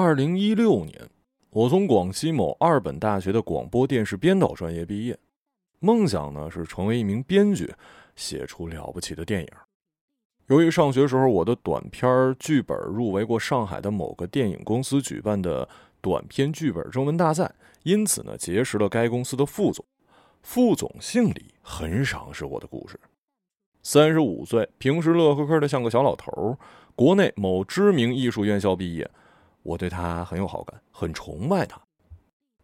二零一六年，我从广西某二本大学的广播电视编导专业毕业，梦想呢是成为一名编剧，写出了不起的电影。由于上学时候我的短片剧本入围过上海的某个电影公司举办的短片剧本征文大赛，因此呢结识了该公司的副总。副总姓李，很赏识我的故事。三十五岁，平时乐呵呵的像个小老头，国内某知名艺术院校毕业。我对他很有好感，很崇拜他，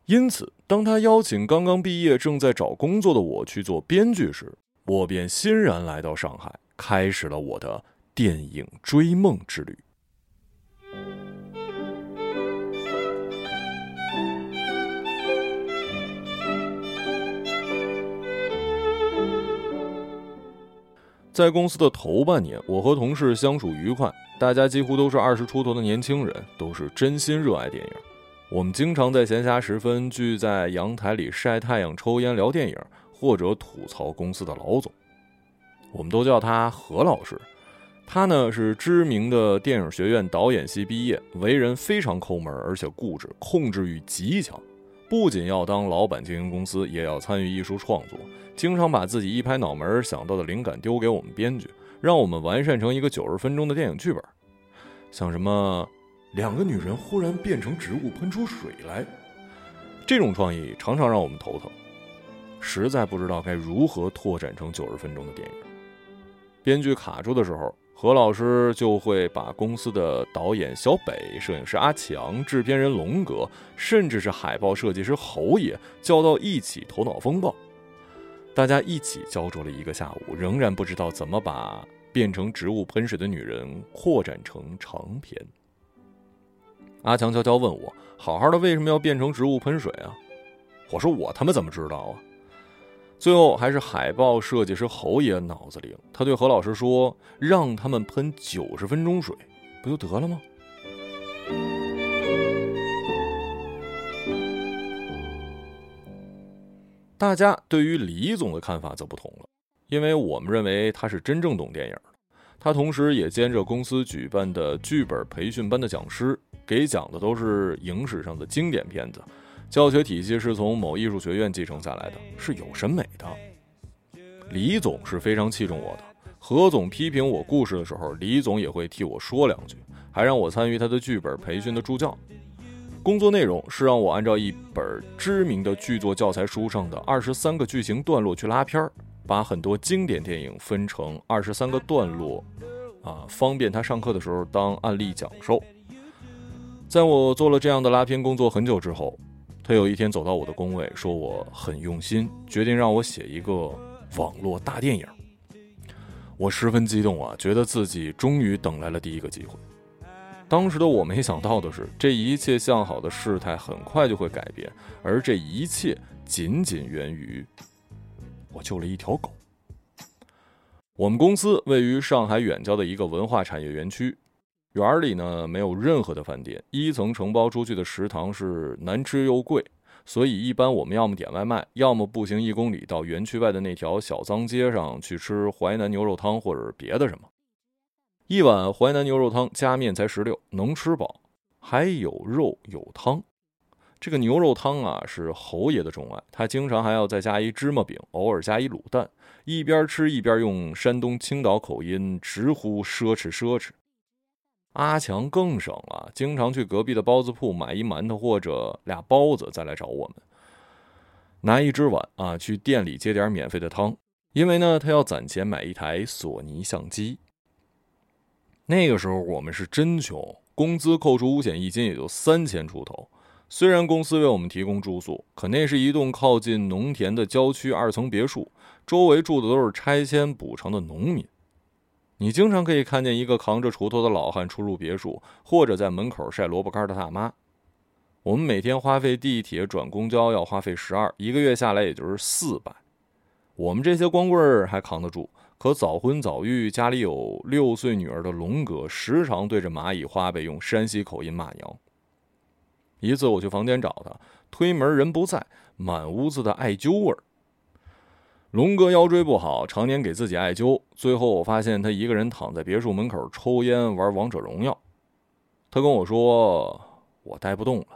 因此，当他邀请刚刚毕业、正在找工作的我去做编剧时，我便欣然来到上海，开始了我的电影追梦之旅。在公司的头半年，我和同事相处愉快。大家几乎都是二十出头的年轻人，都是真心热爱电影。我们经常在闲暇时分聚在阳台里晒太阳、抽烟、聊电影，或者吐槽公司的老总。我们都叫他何老师。他呢是知名的电影学院导演系毕业，为人非常抠门，而且固执，控制欲极强。不仅要当老板经营公司，也要参与艺术创作，经常把自己一拍脑门想到的灵感丢给我们编剧。让我们完善成一个九十分钟的电影剧本，像什么两个女人忽然变成植物喷出水来，这种创意常常让我们头疼，实在不知道该如何拓展成九十分钟的电影。编剧卡住的时候，何老师就会把公司的导演小北、摄影师阿强、制片人龙哥，甚至是海报设计师侯爷叫到一起头脑风暴。大家一起焦灼了一个下午，仍然不知道怎么把变成植物喷水的女人扩展成长篇。阿强悄悄问我：“好好的为什么要变成植物喷水啊？”我说：“我他妈怎么知道啊？”最后还是海报设计师侯爷脑子灵，他对何老师说：“让他们喷九十分钟水，不就得了吗？”大家对于李总的看法则不同了，因为我们认为他是真正懂电影的。他同时也兼着公司举办的剧本培训班的讲师，给讲的都是影史上的经典片子，教学体系是从某艺术学院继承下来的，是有审美的。李总是非常器重我的，何总批评我故事的时候，李总也会替我说两句，还让我参与他的剧本培训的助教。工作内容是让我按照一本知名的剧作教材书上的二十三个剧情段落去拉片儿，把很多经典电影分成二十三个段落，啊，方便他上课的时候当案例讲授。在我做了这样的拉片工作很久之后，他有一天走到我的工位，说我很用心，决定让我写一个网络大电影。我十分激动啊，觉得自己终于等来了第一个机会。当时的我没想到的是，这一切向好的事态很快就会改变，而这一切仅仅源于我救了一条狗。我们公司位于上海远郊的一个文化产业园区，园里呢没有任何的饭店，一层承包出去的食堂是难吃又贵，所以一般我们要么点外卖，要么步行一公里到园区外的那条小脏街上去吃淮南牛肉汤或者别的什么。一碗淮南牛肉汤加面才十六，能吃饱，还有肉有汤。这个牛肉汤啊是侯爷的钟爱，他经常还要再加一芝麻饼，偶尔加一卤蛋，一边吃一边用山东青岛口音直呼奢侈奢侈。阿强更省了，经常去隔壁的包子铺买一馒头或者俩包子，再来找我们，拿一只碗啊去店里接点免费的汤，因为呢他要攒钱买一台索尼相机。那个时候我们是真穷，工资扣除五险一金也就三千出头。虽然公司为我们提供住宿，可那是一栋靠近农田的郊区二层别墅，周围住的都是拆迁补偿的农民。你经常可以看见一个扛着锄头的老汉出入别墅，或者在门口晒萝卜干的大妈。我们每天花费地铁转公交要花费十二，一个月下来也就是四百。我们这些光棍还扛得住。可早婚早育、家里有六岁女儿的龙哥，时常对着蚂蚁花呗用山西口音骂娘。一次我去房间找他，推门人不在，满屋子的艾灸味儿。龙哥腰椎不好，常年给自己艾灸，最后我发现他一个人躺在别墅门口抽烟玩王者荣耀。他跟我说：“我带不动了。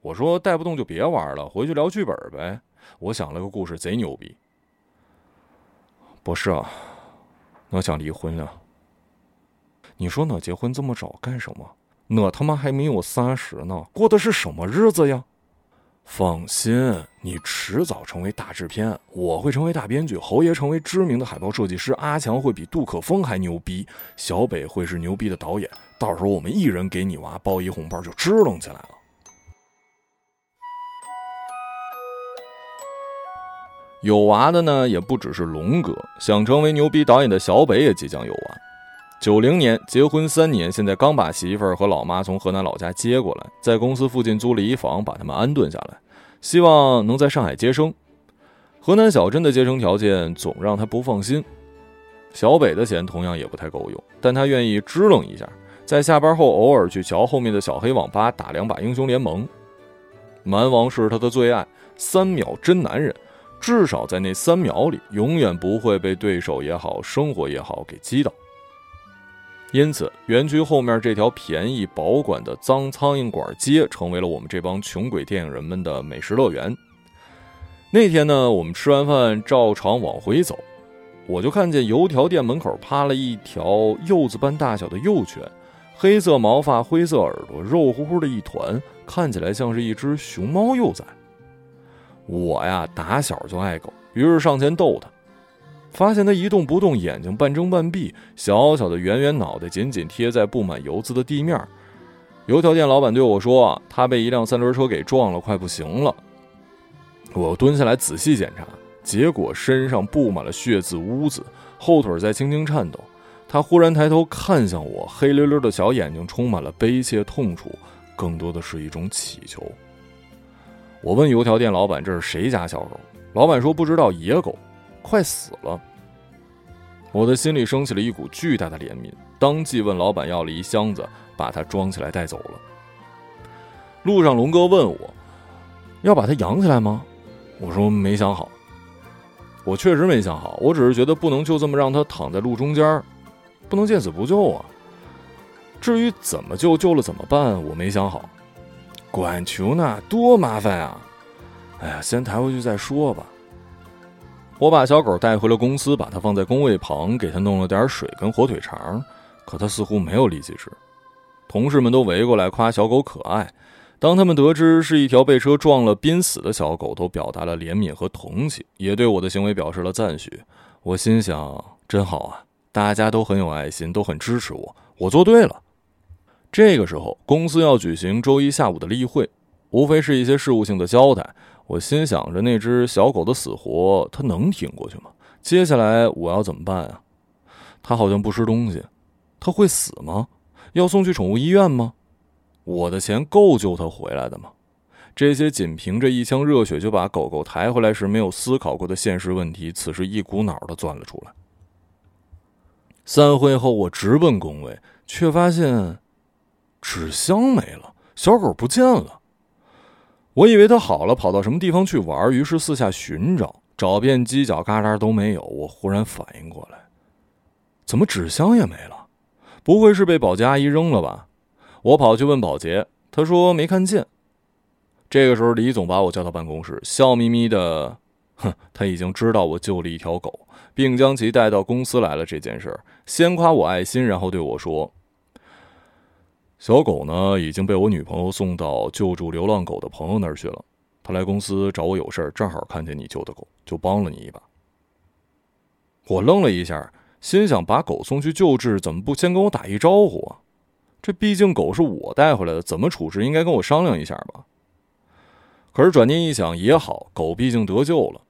我说带不动就别玩了，回去聊剧本呗。我想了个故事，贼牛逼。不是啊，我想离婚了。你说我结婚这么早干什么？我他妈还没有三十呢，过的是什么日子呀？放心，你迟早成为大制片，我会成为大编剧，侯爷成为知名的海报设计师，阿强会比杜可风还牛逼，小北会是牛逼的导演。到时候我们一人给你娃包一红包，就支棱起来了。有娃的呢，也不只是龙哥，想成为牛逼导演的小北也即将有娃。九零年结婚三年，现在刚把媳妇儿和老妈从河南老家接过来，在公司附近租了一房，把他们安顿下来，希望能在上海接生。河南小镇的接生条件总让他不放心。小北的钱同样也不太够用，但他愿意支棱一下，在下班后偶尔去桥后面的小黑网吧打两把英雄联盟。蛮王是他的最爱，三秒真男人，至少在那三秒里，永远不会被对手也好，生活也好给击倒。因此，园区后面这条便宜保管的脏苍蝇馆街，成为了我们这帮穷鬼电影人们的美食乐园。那天呢，我们吃完饭照常往回走，我就看见油条店门口趴了一条柚子般大小的幼犬，黑色毛发，灰色耳朵，肉乎乎的一团，看起来像是一只熊猫幼崽。我呀，打小就爱狗，于是上前逗它。发现他一动不动，眼睛半睁半闭，小小的圆圆脑袋紧紧贴在布满油渍的地面。油条店老板对我说：“他被一辆三轮车给撞了，快不行了。”我蹲下来仔细检查，结果身上布满了血渍污渍，后腿在轻轻颤抖。他忽然抬头看向我，黑溜溜的小眼睛充满了悲切痛楚，更多的是一种乞求。我问油条店老板：“这是谁家小狗？”老板说：“不知道，野狗。”快死了！我的心里升起了一股巨大的怜悯，当即问老板要了一箱子，把它装起来带走了。路上，龙哥问我要把它养起来吗？我说没想好。我确实没想好，我只是觉得不能就这么让它躺在路中间，不能见死不救啊。至于怎么救，救了怎么办，我没想好。管球呢，多麻烦啊！哎呀，先抬回去再说吧。我把小狗带回了公司，把它放在工位旁，给它弄了点水跟火腿肠，可它似乎没有力气吃。同事们都围过来夸小狗可爱。当他们得知是一条被车撞了濒死的小狗，都表达了怜悯和同情，也对我的行为表示了赞许。我心想，真好啊，大家都很有爱心，都很支持我，我做对了。这个时候，公司要举行周一下午的例会，无非是一些事务性的交代。我心想着那只小狗的死活，它能挺过去吗？接下来我要怎么办啊？它好像不吃东西，它会死吗？要送去宠物医院吗？我的钱够救它回来的吗？这些仅凭着一腔热血就把狗狗抬回来时没有思考过的现实问题，此时一股脑的钻了出来。散会后，我直奔工位，却发现纸箱没了，小狗不见了。我以为它好了，跑到什么地方去玩，于是四下寻找，找遍犄角旮旯都没有。我忽然反应过来，怎么纸箱也没了？不会是被保洁阿姨扔了吧？我跑去问保洁，她说没看见。这个时候，李总把我叫到办公室，笑眯眯的，哼，他已经知道我救了一条狗，并将其带到公司来了这件事儿，先夸我爱心，然后对我说。小狗呢，已经被我女朋友送到救助流浪狗的朋友那儿去了。他来公司找我有事儿，正好看见你救的狗，就帮了你一把。我愣了一下，心想：把狗送去救治，怎么不先跟我打一招呼啊？这毕竟狗是我带回来的，怎么处置应该跟我商量一下吧。可是转念一想，也好，狗毕竟得救了。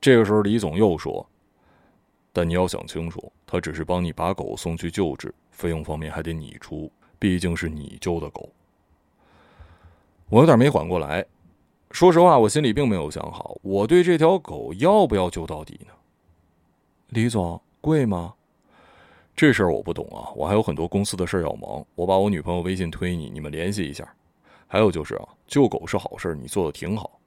这个时候，李总又说：“但你要想清楚，他只是帮你把狗送去救治，费用方面还得你出。”毕竟是你救的狗，我有点没缓过来。说实话，我心里并没有想好，我对这条狗要不要救到底呢？李总，贵吗？这事儿我不懂啊，我还有很多公司的事要忙。我把我女朋友微信推你，你们联系一下。还有就是啊，救狗是好事，你做的挺好。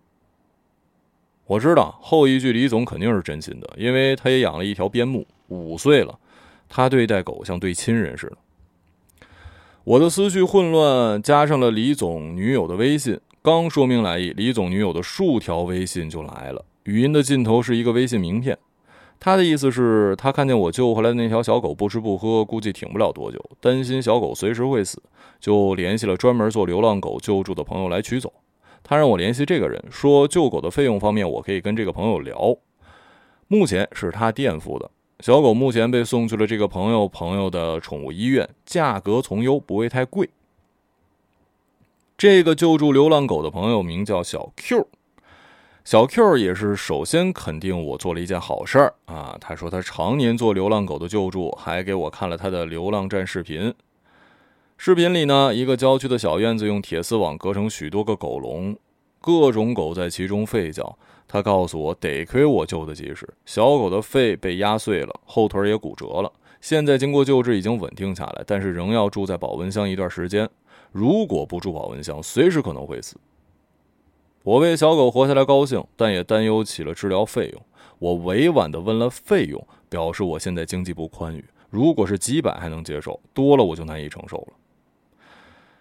我知道后一句李总肯定是真心的，因为他也养了一条边牧，五岁了，他对待狗像对亲人似的。我的思绪混乱，加上了李总女友的微信。刚说明来意，李总女友的数条微信就来了，语音的尽头是一个微信名片。他的意思是，他看见我救回来的那条小狗不吃不喝，估计挺不了多久，担心小狗随时会死，就联系了专门做流浪狗救助的朋友来取走。他让我联系这个人，说救狗的费用方面，我可以跟这个朋友聊。目前是他垫付的，小狗目前被送去了这个朋友朋友的宠物医院，价格从优，不会太贵。这个救助流浪狗的朋友名叫小 Q。小 Q 也是首先肯定我做了一件好事儿啊！他说他常年做流浪狗的救助，还给我看了他的流浪站视频。视频里呢，一个郊区的小院子用铁丝网隔成许多个狗笼，各种狗在其中吠叫。他告诉我，得亏我救得及时，小狗的肺被压碎了，后腿也骨折了，现在经过救治已经稳定下来，但是仍要住在保温箱一段时间。如果不住保温箱，随时可能会死。我为小狗活下来高兴，但也担忧起了治疗费用。我委婉地问了费用，表示我现在经济不宽裕，如果是几百还能接受，多了我就难以承受了。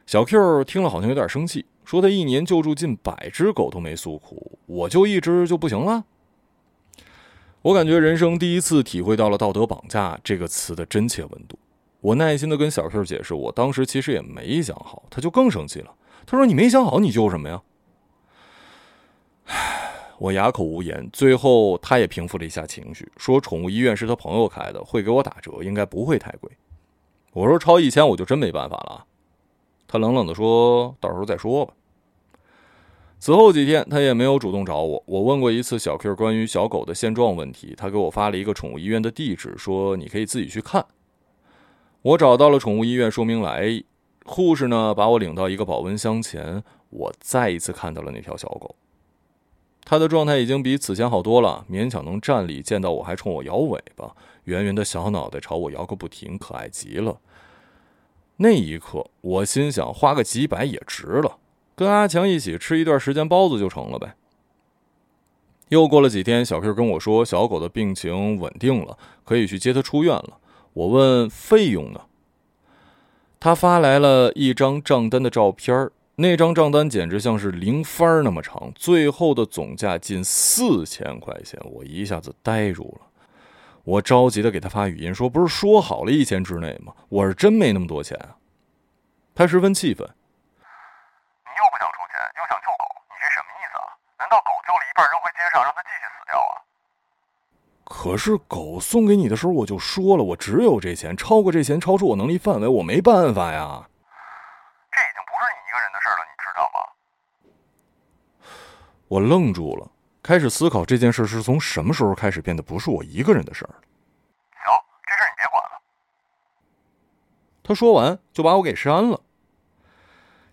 小 Q 听了好像有点生气，说他一年救助近百只狗都没诉苦，我就一只就不行了。我感觉人生第一次体会到了“道德绑架”这个词的真切温度。我耐心的跟小 Q 解释，我当时其实也没想好，他就更生气了。他说：“你没想好，你救什么呀？”唉，我哑口无言。最后，他也平复了一下情绪，说：“宠物医院是他朋友开的，会给我打折，应该不会太贵。”我说：“超一千，我就真没办法了。”他冷冷地说：“到时候再说吧。”此后几天，他也没有主动找我。我问过一次小 Q 关于小狗的现状问题，他给我发了一个宠物医院的地址，说：“你可以自己去看。”我找到了宠物医院，说明来意。护士呢，把我领到一个保温箱前，我再一次看到了那条小狗。它的状态已经比此前好多了，勉强能站立。见到我还冲我摇尾巴，圆圆的小脑袋朝我摇个不停，可爱极了。那一刻，我心想，花个几百也值了，跟阿强一起吃一段时间包子就成了呗。又过了几天，小 Q 跟我说，小狗的病情稳定了，可以去接它出院了。我问费用呢？他发来了一张账单的照片。那张账单简直像是零番那么长，最后的总价近四千块钱，我一下子呆住了。我着急的给他发语音说：“不是说好了一千之内吗？我是真没那么多钱啊！”他十分气愤：“你又不想出钱，又想救狗，你这什么意思啊？难道狗救了一半扔回街上，让它继续死掉啊？”可是狗送给你的时候我就说了，我只有这钱，超过这钱超出我能力范围，我没办法呀。这已经不是你一个人的事了，你知道吗我愣住了，开始思考这件事是从什么时候开始变得不是我一个人的事儿行，这事你别管了。他说完就把我给删了。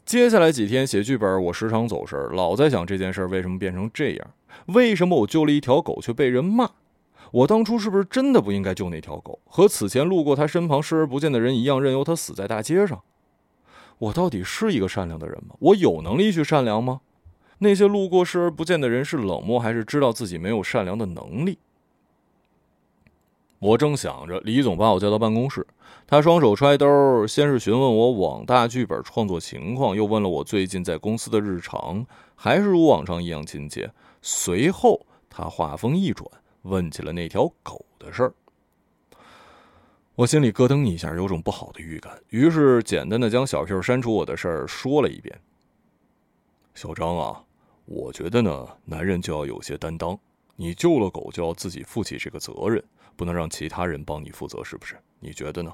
接下来几天写剧本，我时常走神，老在想这件事为什么变成这样？为什么我救了一条狗却被人骂？我当初是不是真的不应该救那条狗？和此前路过他身旁视而不见的人一样，任由他死在大街上？我到底是一个善良的人吗？我有能力去善良吗？那些路过视而不见的人是冷漠，还是知道自己没有善良的能力？我正想着，李总把我叫到办公室，他双手揣兜，先是询问我网大剧本创作情况，又问了我最近在公司的日常，还是如往常一样亲切。随后，他话锋一转，问起了那条狗的事儿。我心里咯噔一下，有种不好的预感，于是简单的将小 Q 删除我的事儿说了一遍。小张啊。我觉得呢，男人就要有些担当。你救了狗，就要自己负起这个责任，不能让其他人帮你负责，是不是？你觉得呢？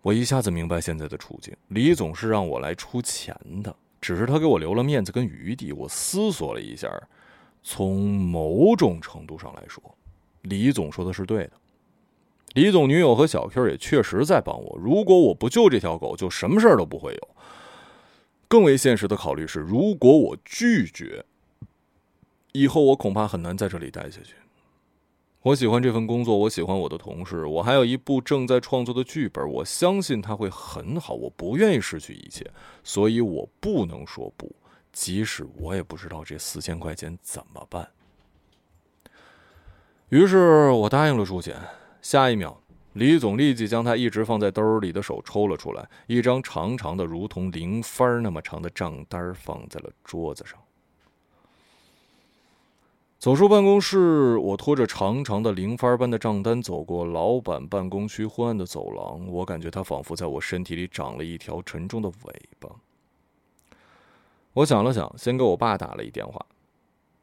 我一下子明白现在的处境。李总是让我来出钱的，只是他给我留了面子跟余地。我思索了一下，从某种程度上来说，李总说的是对的。李总女友和小 Q 也确实在帮我。如果我不救这条狗，就什么事儿都不会有。更为现实的考虑是，如果我拒绝，以后我恐怕很难在这里待下去。我喜欢这份工作，我喜欢我的同事，我还有一部正在创作的剧本，我相信它会很好。我不愿意失去一切，所以我不能说不，即使我也不知道这四千块钱怎么办。于是我答应了出钱。下一秒，李总立即将他一直放在兜里的手抽了出来，一张长长的、如同零番那么长的账单放在了桌子上。走出办公室，我拖着长长的零番般的账单走过老板办公区昏暗的走廊，我感觉他仿佛在我身体里长了一条沉重的尾巴。我想了想，先给我爸打了一电话。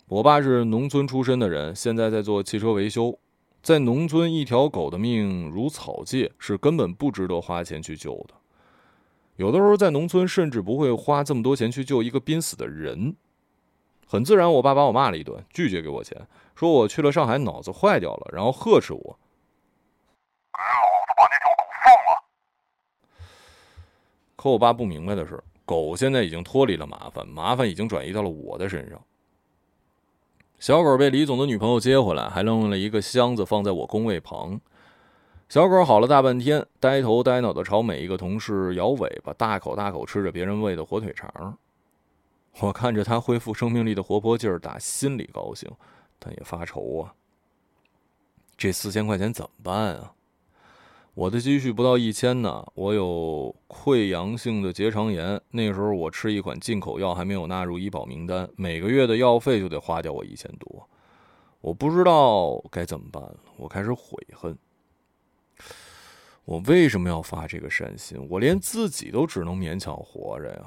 我爸是农村出身的人，现在在做汽车维修。在农村，一条狗的命如草芥，是根本不值得花钱去救的。有的时候，在农村甚至不会花这么多钱去救一个濒死的人。很自然，我爸把我骂了一顿，拒绝给我钱，说我去了上海脑子坏掉了，然后呵斥我：“给老子把那条狗放了！”可我爸不明白的是，狗现在已经脱离了麻烦，麻烦已经转移到了我的身上。小狗被李总的女朋友接回来，还扔了一个箱子放在我工位旁。小狗好了大半天，呆头呆脑的朝每一个同事摇尾巴，大口大口吃着别人喂的火腿肠。我看着它恢复生命力的活泼劲儿，打心里高兴，但也发愁啊。这四千块钱怎么办啊？我的积蓄不到一千呢，我有溃疡性的结肠炎。那时候我吃一款进口药还没有纳入医保名单，每个月的药费就得花掉我一千多。我不知道该怎么办了，我开始悔恨。我为什么要发这个善心？我连自己都只能勉强活着呀。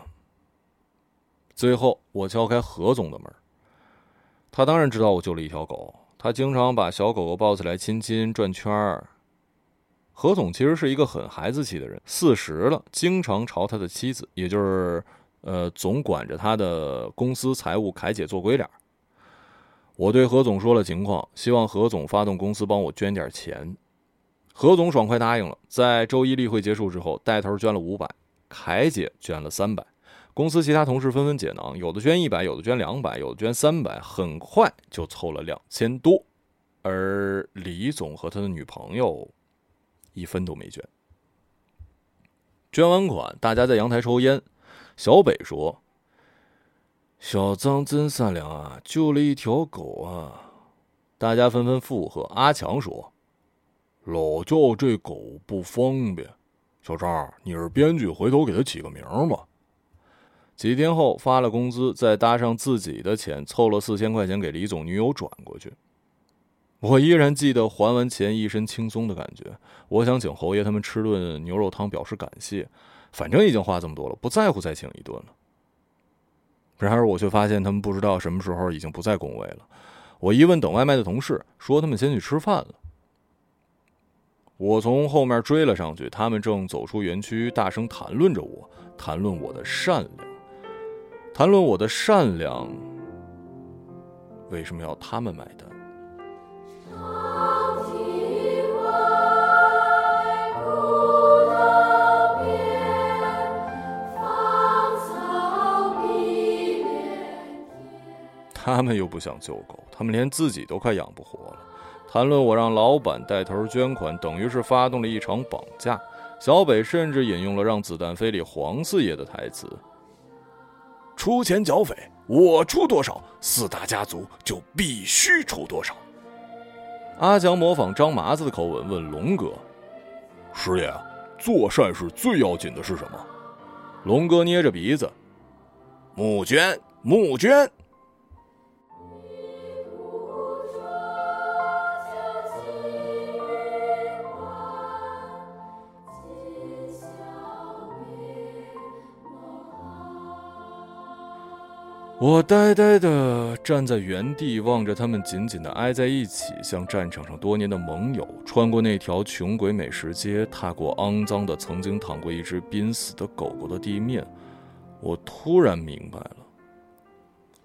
最后，我敲开何总的门，他当然知道我救了一条狗，他经常把小狗狗抱起来亲亲转圈儿。何总其实是一个很孩子气的人，四十了，经常朝他的妻子，也就是呃总管着他的公司财务凯姐做鬼脸。我对何总说了情况，希望何总发动公司帮我捐点钱。何总爽快答应了，在周一例会结束之后，带头捐了五百，凯姐捐了三百，公司其他同事纷纷解囊，有的捐一百，有的捐两百，有的捐三百，很快就凑了两千多。而李总和他的女朋友。一分都没捐。捐完款，大家在阳台抽烟。小北说：“小张真善良啊，救了一条狗啊！”大家纷纷附和。阿强说：“老叫这狗不方便。”小张，你是编剧，回头给他起个名吧。几天后发了工资，再搭上自己的钱，凑了四千块钱给李总女友转过去。我依然记得还完钱一身轻松的感觉。我想请侯爷他们吃顿牛肉汤表示感谢，反正已经花这么多了，不在乎再请一顿了。然而我却发现他们不知道什么时候已经不在工位了。我一问等外卖的同事，说他们先去吃饭了。我从后面追了上去，他们正走出园区，大声谈论着我，谈论我的善良，谈论我的善良。为什么要他们买单？他们又不想救狗，他们连自己都快养不活了。谈论我让老板带头捐款，等于是发动了一场绑架。小北甚至引用了《让子弹飞》里黄四爷的台词：“出钱剿匪，我出多少，四大家族就必须出多少。”阿强模仿张麻子的口吻问龙哥：“师爷，做善事最要紧的是什么？”龙哥捏着鼻子：“募捐，募捐。”我呆呆地站在原地，望着他们紧紧地挨在一起，像战场上多年的盟友，穿过那条穷鬼美食街，踏过肮脏的曾经躺过一只濒死的狗狗的地面。我突然明白了，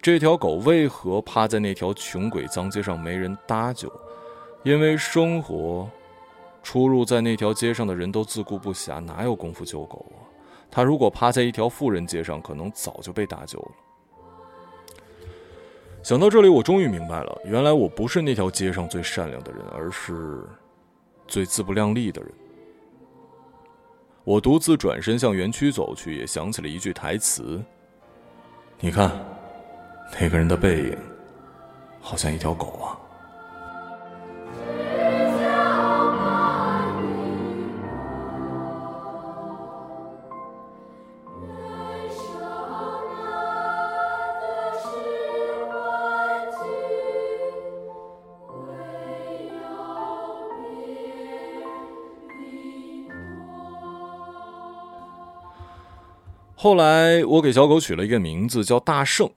这条狗为何趴在那条穷鬼脏街上没人搭救，因为生活出入在那条街上的人都自顾不暇，哪有功夫救狗啊？它如果趴在一条富人街上，可能早就被搭救了。想到这里，我终于明白了，原来我不是那条街上最善良的人，而是最自不量力的人。我独自转身向园区走去，也想起了一句台词：“你看，那个人的背影，好像一条狗啊。”后来我给小狗取了一个名字叫大圣。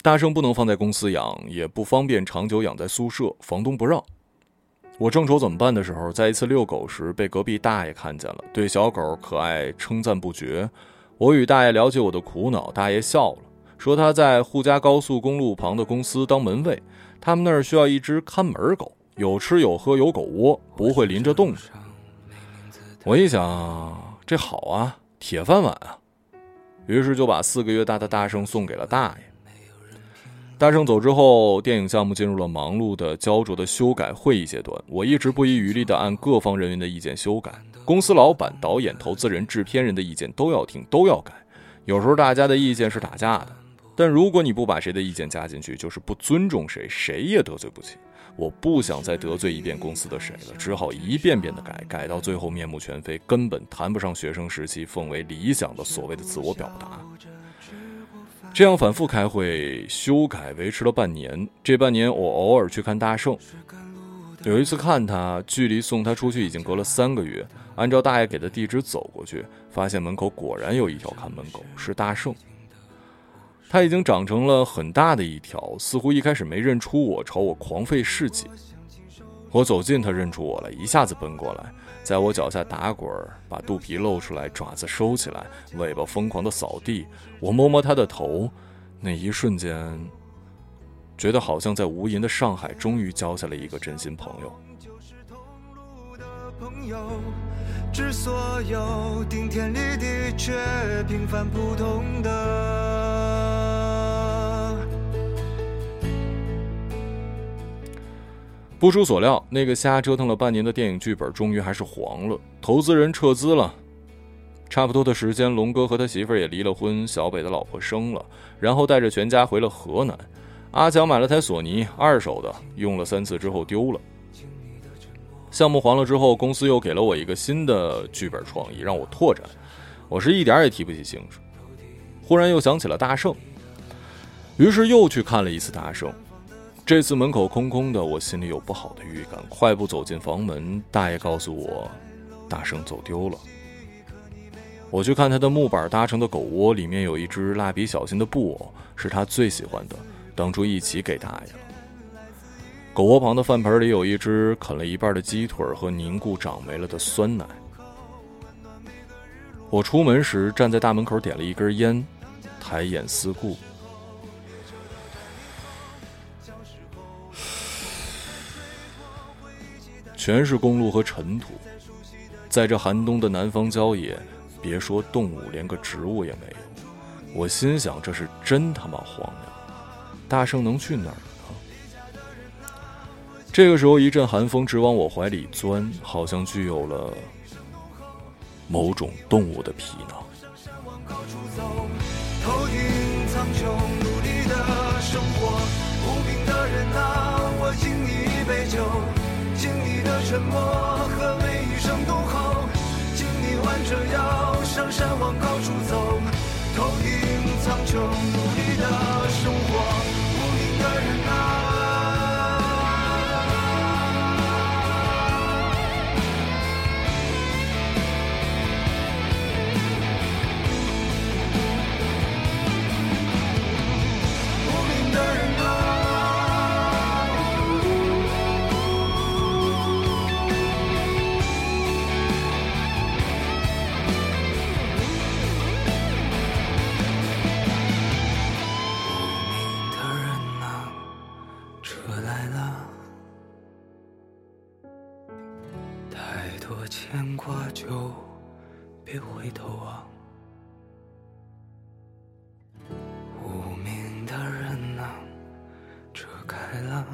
大圣不能放在公司养，也不方便长久养在宿舍，房东不让。我正愁怎么办的时候，在一次遛狗时被隔壁大爷看见了，对小狗可爱称赞不绝。我与大爷了解我的苦恼，大爷笑了，说他在沪嘉高速公路旁的公司当门卫，他们那儿需要一只看门狗，有吃有喝有狗窝，不会淋着冻着。我一想，这好啊，铁饭碗啊，于是就把四个月大的大圣送给了大爷。大圣走之后，电影项目进入了忙碌的、焦灼的修改会议阶段。我一直不遗余力地按各方人员的意见修改，公司老板、导演、投资人、制片人的意见都要听，都要改。有时候大家的意见是打架的，但如果你不把谁的意见加进去，就是不尊重谁，谁也得罪不起。我不想再得罪一遍公司的谁了，只好一遍遍的改，改到最后面目全非，根本谈不上学生时期奉为理想的所谓的自我表达。这样反复开会修改，维持了半年。这半年，我偶尔去看大圣。有一次看他，距离送他出去已经隔了三个月。按照大爷给的地址走过去，发现门口果然有一条看门狗，是大圣。他已经长成了很大的一条，似乎一开始没认出我，朝我狂吠示警。我走近，他认出我了，一下子奔过来。在我脚下打滚，把肚皮露出来，爪子收起来，尾巴疯狂的扫地。我摸摸他的头，那一瞬间，觉得好像在无垠的上海终于交下了一个真心朋友。致所有顶天立地却平凡普通的。不出所料，那个瞎折腾了半年的电影剧本终于还是黄了，投资人撤资了。差不多的时间，龙哥和他媳妇儿也离了婚，小北的老婆生了，然后带着全家回了河南。阿强买了台索尼，二手的，用了三次之后丢了。项目黄了之后，公司又给了我一个新的剧本创意，让我拓展，我是一点也提不起兴致。忽然又想起了大圣，于是又去看了一次大圣。这次门口空空的，我心里有不好的预感。快步走进房门，大爷告诉我，大圣走丢了。我去看他的木板搭成的狗窝，里面有一只蜡笔小新的布偶，是他最喜欢的，当初一起给大爷了。狗窝旁的饭盆里有一只啃了一半的鸡腿和凝固长没了的酸奶。我出门时站在大门口点了一根烟，抬眼四顾。全是公路和尘土，在这寒冬的南方郊野，别说动物，连个植物也没有。我心想，这是真他妈荒凉。大圣能去哪儿呢？这个时候，一阵寒风直往我怀里钻，好像具有了某种动物的皮囊。头顶苍穹，努力的生活，无名的人啊，我敬你一杯酒。敬你的沉默和每一声怒吼，敬你弯着腰上山往高处走，头顶苍穹，努力的生活，无名的人啊。就别回头望。无名的人啊，车开了。